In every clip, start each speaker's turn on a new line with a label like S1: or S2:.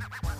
S1: Bye-bye.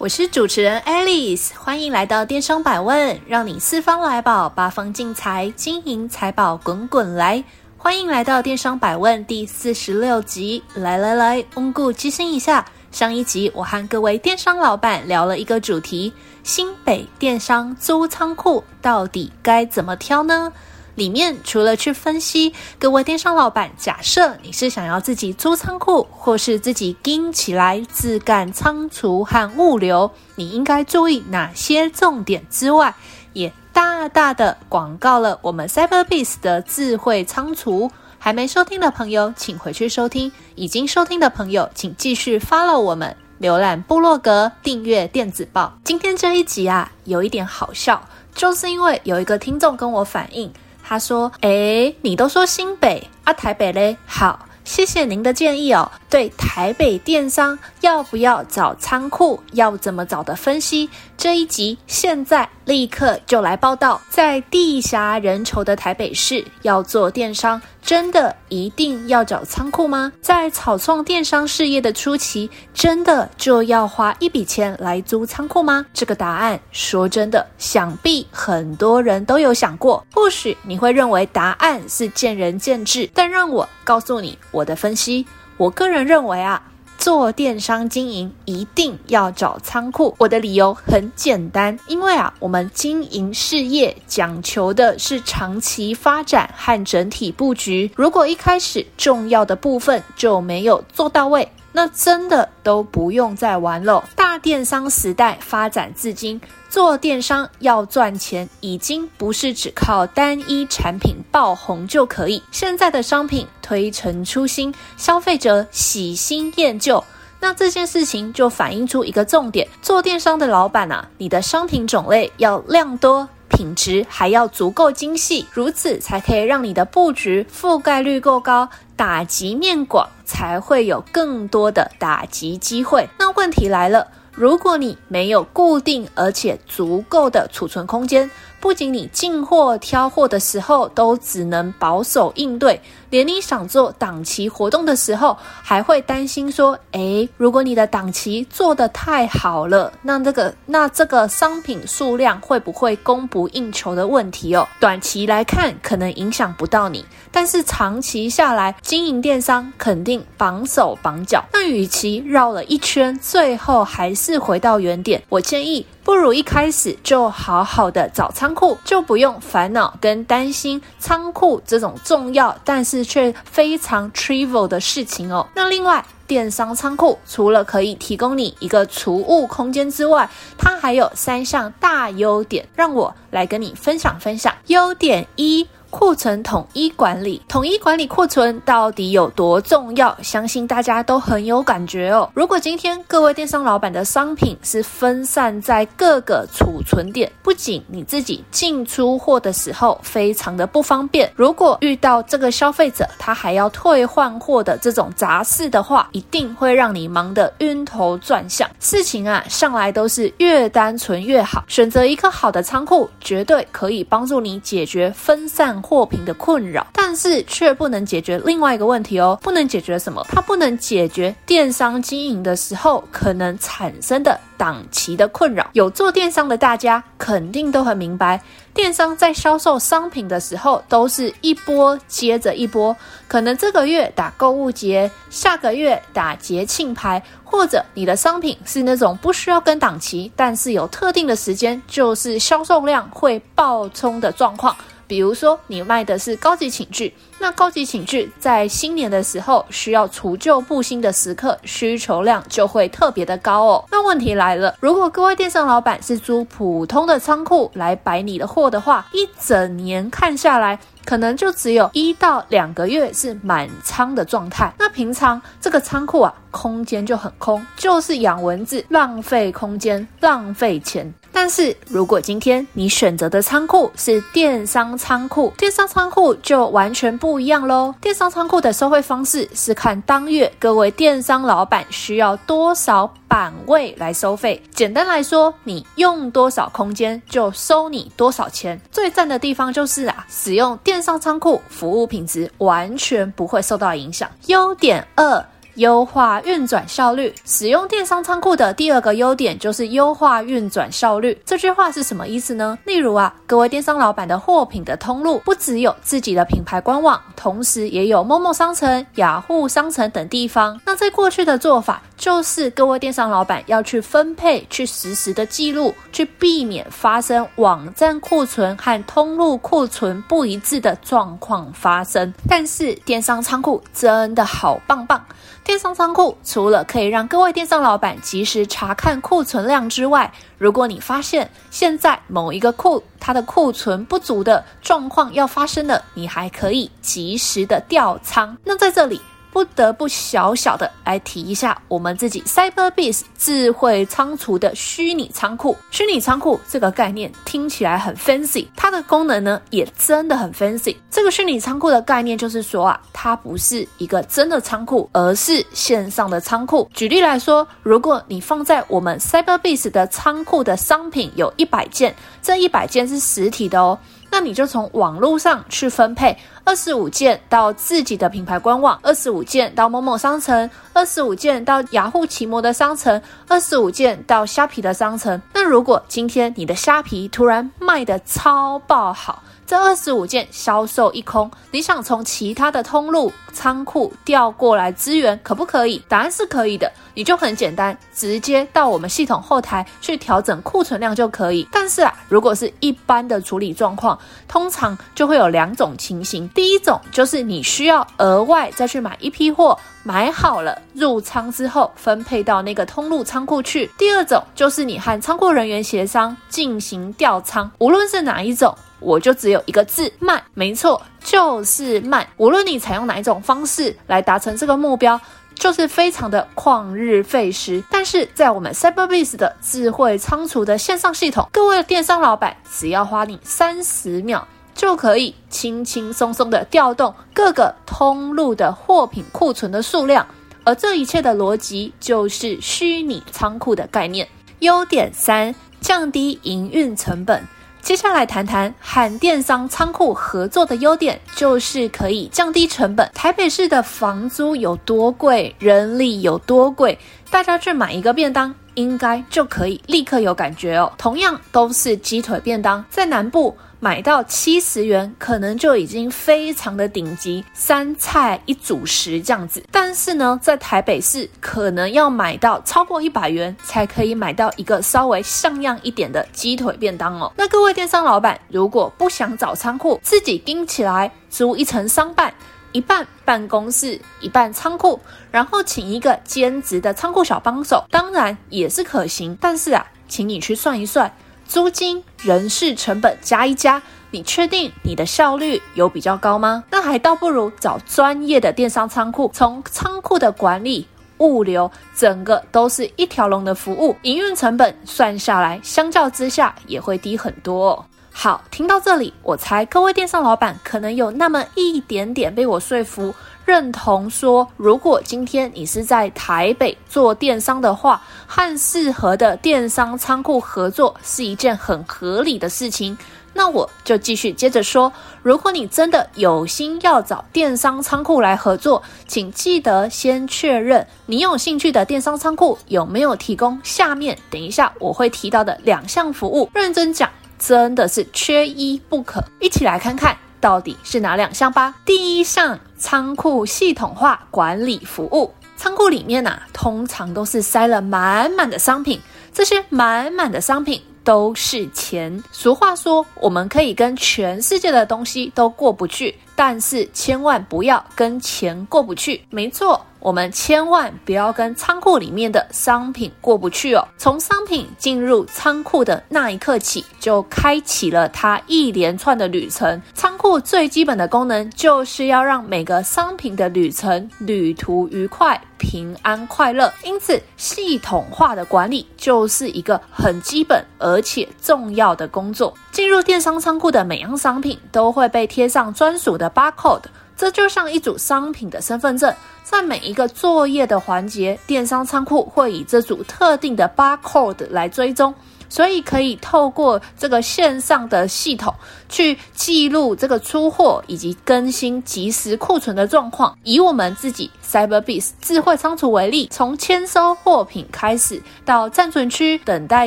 S1: 我是主持人 Alice，欢迎来到电商百问，让你四方来宝，八方进财，金银财宝滚滚来。欢迎来到电商百问第四十六集，来来来，温故知新一下。上一集我和各位电商老板聊了一个主题：新北电商租仓库到底该怎么挑呢？里面除了去分析各位电商老板，假设你是想要自己租仓库，或是自己经起来自干仓储和物流，你应该注意哪些重点之外，也大大的广告了我们 Cyberbiz 的智慧仓储。还没收听的朋友，请回去收听；已经收听的朋友，请继续 follow 我们，浏览部落格，订阅电子报。今天这一集啊，有一点好笑，就是因为有一个听众跟我反映。他说：“诶，你都说新北啊，台北嘞？好，谢谢您的建议哦。对台北电商要不要找仓库，要怎么找的分析，这一集现在。”立刻就来报道，在地狭人稠的台北市，要做电商，真的一定要找仓库吗？在草创电商事业的初期，真的就要花一笔钱来租仓库吗？这个答案，说真的，想必很多人都有想过。或许你会认为答案是见仁见智，但让我告诉你我的分析。我个人认为啊。做电商经营一定要找仓库，我的理由很简单，因为啊，我们经营事业讲求的是长期发展和整体布局。如果一开始重要的部分就没有做到位，那真的都不用再玩了。大电商时代发展至今。做电商要赚钱，已经不是只靠单一产品爆红就可以。现在的商品推陈出新，消费者喜新厌旧，那这件事情就反映出一个重点：做电商的老板啊，你的商品种类要量多，品质还要足够精细，如此才可以让你的布局覆盖率够高，打击面广，才会有更多的打击机会。那问题来了。如果你没有固定而且足够的储存空间，不仅你进货挑货的时候都只能保守应对，连你想做档期活动的时候，还会担心说：诶，如果你的档期做得太好了，那这个那这个商品数量会不会供不应求的问题哦？短期来看可能影响不到你，但是长期下来经营电商肯定绑手绑脚。那与其绕了一圈，最后还是回到原点，我建议。不如一开始就好好的找仓库，就不用烦恼跟担心仓库这种重要但是却非常 trivial 的事情哦。那另外，电商仓库除了可以提供你一个储物空间之外，它还有三项大优点，让我来跟你分享分享。优点一。库存统一管理，统一管理库存到底有多重要？相信大家都很有感觉哦。如果今天各位电商老板的商品是分散在各个储存点，不仅你自己进出货的时候非常的不方便，如果遇到这个消费者他还要退换货的这种杂事的话，一定会让你忙得晕头转向。事情啊，向来都是越单纯越好，选择一个好的仓库，绝对可以帮助你解决分散。货品的困扰，但是却不能解决另外一个问题哦，不能解决什么？它不能解决电商经营的时候可能产生的档期的困扰。有做电商的大家肯定都很明白，电商在销售商品的时候都是一波接着一波，可能这个月打购物节，下个月打节庆牌，或者你的商品是那种不需要跟档期，但是有特定的时间，就是销售量会爆冲的状况。比如说你卖的是高级寝具，那高级寝具在新年的时候需要除旧布新的时刻，需求量就会特别的高哦。那问题来了，如果各位电商老板是租普通的仓库来摆你的货的话，一整年看下来，可能就只有一到两个月是满仓的状态。那平常这个仓库啊，空间就很空，就是养蚊子，浪费空间，浪费钱。但是如果今天你选择的仓库是电商仓库，电商仓库就完全不一样喽。电商仓库的收费方式是看当月各位电商老板需要多少板位来收费。简单来说，你用多少空间就收你多少钱。最赞的地方就是啊，使用电商仓库，服务品质完全不会受到影响。优点二。优化运转效率，使用电商仓库的第二个优点就是优化运转效率。这句话是什么意思呢？例如啊，各位电商老板的货品的通路不只有自己的品牌官网，同时也有陌陌商城、雅虎商城等地方。那在过去的做法，就是各位电商老板要去分配、去实时的记录，去避免发生网站库存和通路库存不一致的状况发生。但是电商仓库真的好棒棒！电商仓库除了可以让各位电商老板及时查看库存量之外，如果你发现现在某一个库它的库存不足的状况要发生了，你还可以及时的调仓。那在这里。不得不小小的来提一下我们自己 Cyberbiz 智慧仓储的虚拟仓库。虚拟仓库这个概念听起来很 fancy，它的功能呢也真的很 fancy。这个虚拟仓库的概念就是说啊，它不是一个真的仓库，而是线上的仓库。举例来说，如果你放在我们 Cyberbiz 的仓库的商品有一百件，这一百件是实体的哦。那你就从网络上去分配，二十五件到自己的品牌官网，二十五件到某某商城，二十五件到雅虎奇摩的商城，二十五件到虾皮的商城。那如果今天你的虾皮突然卖的超爆好，这二十五件销售一空，你想从其他的通路仓库调过来支援，可不可以？答案是可以的，你就很简单，直接到我们系统后台去调整库存量就可以。但是啊，如果是一般的处理状况，通常就会有两种情形。第一种就是你需要额外再去买一批货，买好了入仓之后分配到那个通路仓库去。第二种就是你和仓库人员协商进行调仓，无论是哪一种。我就只有一个字，慢，没错，就是慢。无论你采用哪一种方式来达成这个目标，就是非常的旷日费时。但是在我们 Cyberbiz 的智慧仓储的线上系统，各位电商老板只要花你三十秒，就可以轻轻松松的调动各个通路的货品库存的数量。而这一切的逻辑就是虚拟仓库的概念。优点三，降低营运成本。接下来谈谈和电商仓库合作的优点，就是可以降低成本。台北市的房租有多贵，人力有多贵，大家去买一个便当，应该就可以立刻有感觉哦。同样都是鸡腿便当，在南部。买到七十元，可能就已经非常的顶级，三菜一主食这样子。但是呢，在台北市可能要买到超过一百元，才可以买到一个稍微像样一点的鸡腿便当哦。那各位电商老板，如果不想找仓库，自己盯起来，租一层商办，一半办公室，一半仓库，然后请一个兼职的仓库小帮手，当然也是可行。但是啊，请你去算一算。租金、人事成本加一加，你确定你的效率有比较高吗？那还倒不如找专业的电商仓库，从仓库的管理、物流，整个都是一条龙的服务，营运成本算下来，相较之下也会低很多。好，听到这里，我猜各位电商老板可能有那么一点点被我说服。认同说，如果今天你是在台北做电商的话，和适合的电商仓库合作是一件很合理的事情。那我就继续接着说，如果你真的有心要找电商仓库来合作，请记得先确认你有兴趣的电商仓库有没有提供下面等一下我会提到的两项服务。认真讲，真的是缺一不可。一起来看看。到底是哪两项吧？第一项，仓库系统化管理服务。仓库里面呐、通常都是塞了满满的商品，这些满满的商品都是钱。俗话说，我们可以跟全世界的东西都过不去，但是千万不要跟钱过不去。没错。我们千万不要跟仓库里面的商品过不去哦。从商品进入仓库的那一刻起，就开启了它一连串的旅程。库最基本的功能就是要让每个商品的旅程旅途愉快、平安、快乐。因此，系统化的管理就是一个很基本而且重要的工作。进入电商仓库的每样商品都会被贴上专属的 barcode。这就像一组商品的身份证，在每一个作业的环节，电商仓库会以这组特定的 barcode 来追踪，所以可以透过这个线上的系统去记录这个出货以及更新即时库存的状况。以我们自己 Cyberbiz 智慧仓储为例，从签收货品开始，到暂存区等待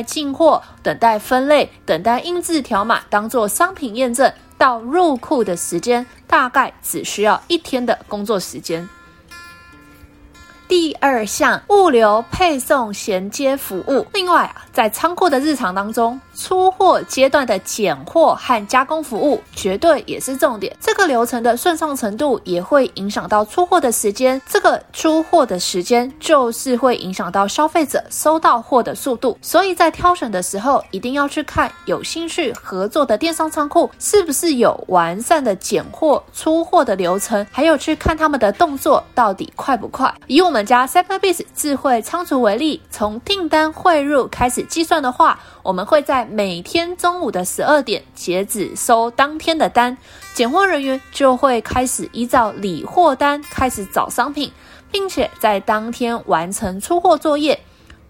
S1: 进货、等待分类、等待印制条码，当做商品验证。到入库的时间大概只需要一天的工作时间。第二项，物流配送衔接服务。另外啊，在仓库的日常当中，出货阶段的拣货和加工服务绝对也是重点。这个流程的顺畅程度也会影响到出货的时间。这个出货的时间就是会影响到消费者收到货的速度。所以在挑选的时候，一定要去看有兴趣合作的电商仓库是不是有完善的拣货、出货的流程，还有去看他们的动作到底快不快。以我我们家 Cyberbiz 智慧仓储为例，从订单汇入开始计算的话，我们会在每天中午的十二点截止收当天的单，拣货人员就会开始依照理货单开始找商品，并且在当天完成出货作业。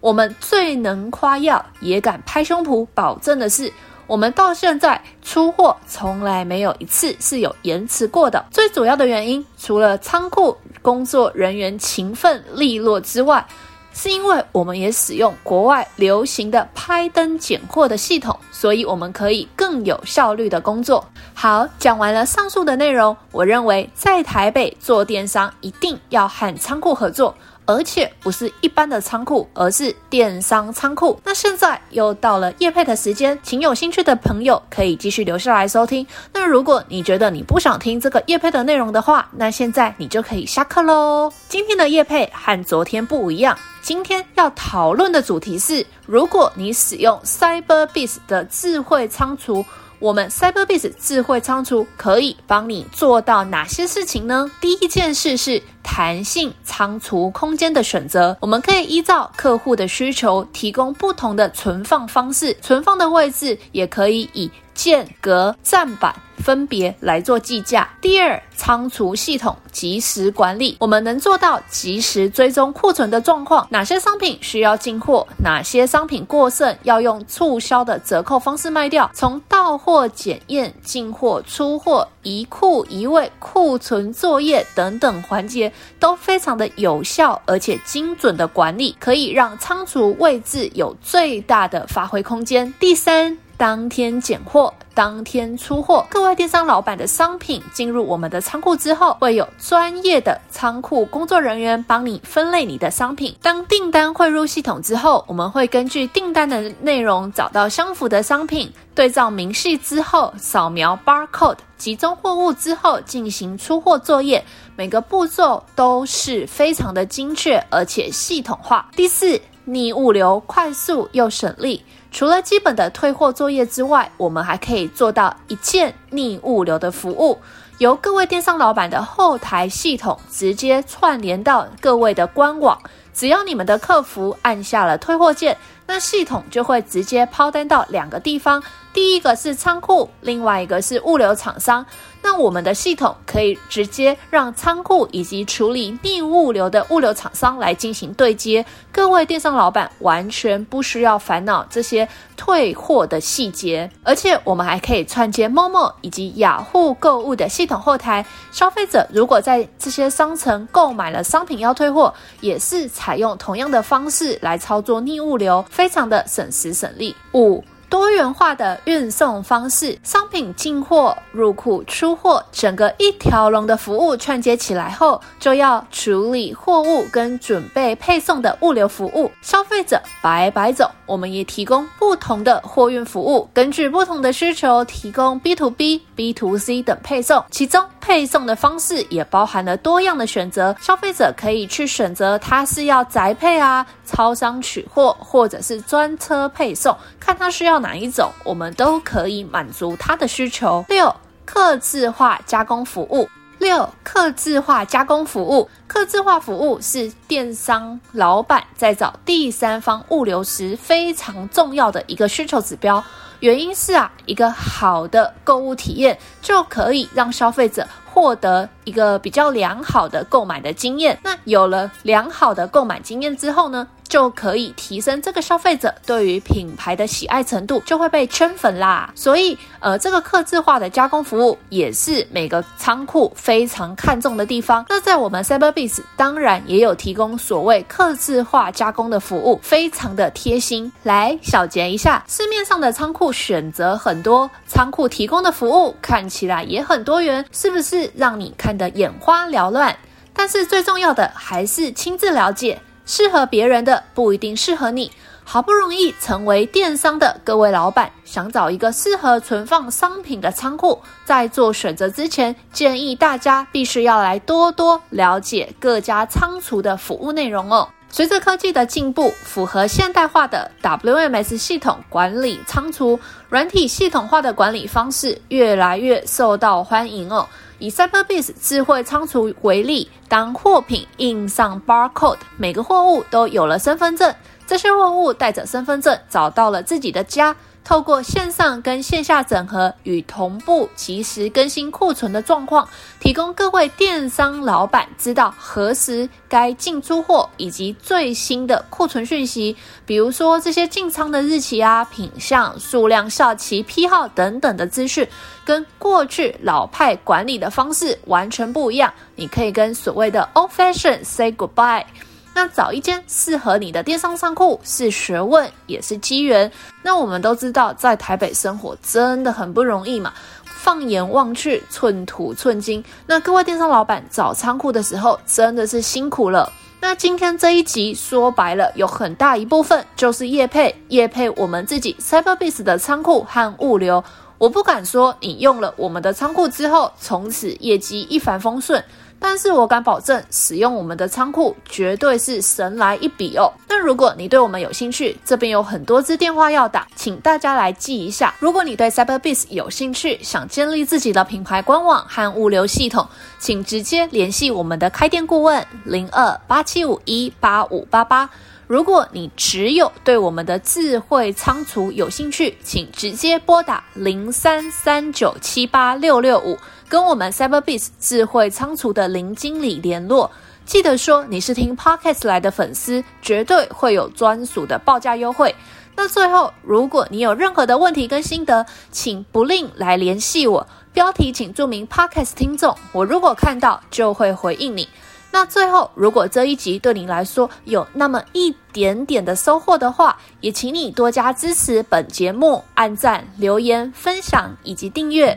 S1: 我们最能夸耀，也敢拍胸脯保证的是，我们到现在出货从来没有一次是有延迟过的。最主要的原因，除了仓库工作人员勤奋利落之外，是因为我们也使用国外流行的拍灯拣货的系统，所以我们可以更有效率的工作。好，讲完了上述的内容，我认为在台北做电商一定要和仓库合作。而且不是一般的仓库，而是电商仓库。那现在又到了夜配的时间，请有兴趣的朋友可以继续留下来收听。那如果你觉得你不想听这个夜配的内容的话，那现在你就可以下课喽。今天的夜配和昨天不一样，今天要讨论的主题是：如果你使用 CyberBees 的智慧仓储。我们 Cyberbees 智慧仓储可以帮你做到哪些事情呢？第一件事是弹性仓储空间的选择，我们可以依照客户的需求提供不同的存放方式，存放的位置也可以以间隔站板分别来做计价。第二，仓储系统及时管理，我们能做到及时追踪库存的状况，哪些商品需要进货，哪些商品过剩要用促销的折扣方式卖掉。从到货检验、进货、出货、移库移位、库存作业等等环节都非常的有效而且精准的管理，可以让仓储位置有最大的发挥空间。第三。当天拣货，当天出货。各位电商老板的商品进入我们的仓库之后，会有专业的仓库工作人员帮你分类你的商品。当订单汇入系统之后，我们会根据订单的内容找到相符的商品，对照明细之后，扫描 barcode，集中货物之后进行出货作业。每个步骤都是非常的精确而且系统化。第四，逆物流快速又省力。除了基本的退货作业之外，我们还可以做到一键逆物流的服务，由各位电商老板的后台系统直接串联到各位的官网。只要你们的客服按下了退货键，那系统就会直接抛单到两个地方。第一个是仓库，另外一个是物流厂商。那我们的系统可以直接让仓库以及处理逆物流的物流厂商来进行对接。各位电商老板完全不需要烦恼这些退货的细节，而且我们还可以串接 Momo 以及雅虎购物的系统后台。消费者如果在这些商城购买了商品要退货，也是采用同样的方式来操作逆物流，非常的省时省力。五。多元化的运送方式，商品进货、入库、出货，整个一条龙的服务串接起来后，就要处理货物跟准备配送的物流服务。消费者白白走，我们也提供不同的货运服务，根据不同的需求提供 B to B、B to C 等配送，其中配送的方式也包含了多样的选择，消费者可以去选择他是要宅配啊、超商取货，或者是专车配送，看他需要哪一种，我们都可以满足他的需求。六、客制化加工服务。六、客制化加工服务。客制化服务是电商老板在找第三方物流时非常重要的一个需求指标。原因是啊，一个好的购物体验就可以让消费者获得一个比较良好的购买的经验。那有了良好的购买经验之后呢，就可以提升这个消费者对于品牌的喜爱程度，就会被圈粉啦。所以，呃，这个客制化的加工服务也是每个仓库非常看重的地方。那在我们 Cyberbiz 当然也有提供所谓客制化加工的服务，非常的贴心。来小结一下，市面上的仓库选择很多，仓库提供的服务看起来也很多元，是不是让你看得眼花缭乱？但是最重要的还是亲自了解。适合别人的不一定适合你。好不容易成为电商的各位老板，想找一个适合存放商品的仓库，在做选择之前，建议大家必须要来多多了解各家仓储的服务内容哦。随着科技的进步，符合现代化的 WMS 系统管理仓储，软体系统化的管理方式越来越受到欢迎哦。以 Cyberbiz 智慧仓储为例，当货品印上 barcode，每个货物都有了身份证，这些货物带着身份证找到了自己的家。透过线上跟线下整合与同步，及时更新库存的状况，提供各位电商老板知道何时该进出货以及最新的库存讯息，比如说这些进仓的日期啊、品相、数量、效期、批号等等的资讯，跟过去老派管理的方式完全不一样。你可以跟所谓的 old fashion say goodbye。那找一间适合你的电商仓库是学问，也是机缘。那我们都知道，在台北生活真的很不容易嘛。放眼望去，寸土寸金。那各位电商老板找仓库的时候，真的是辛苦了。那今天这一集说白了，有很大一部分就是业配，业配我们自己 Cyberbiz 的仓库和物流。我不敢说你用了我们的仓库之后，从此业绩一帆风顺。但是我敢保证，使用我们的仓库绝对是神来一笔哦。那如果你对我们有兴趣，这边有很多支电话要打，请大家来记一下。如果你对 Cyberbis 有兴趣，想建立自己的品牌官网和物流系统，请直接联系我们的开店顾问零二八七五一八五八八。如果你只有对我们的智慧仓储有兴趣，请直接拨打零三三九七八六六五，跟我们 Cyberbis 智慧仓储的林经理联络。记得说你是听 Podcast 来的粉丝，绝对会有专属的报价优惠。那最后，如果你有任何的问题跟心得，请不吝来联系我。标题请注明 Podcast 听众，我如果看到就会回应你。那最后，如果这一集对你来说有那么一点点的收获的话，也请你多加支持本节目，按赞、留言、分享以及订阅。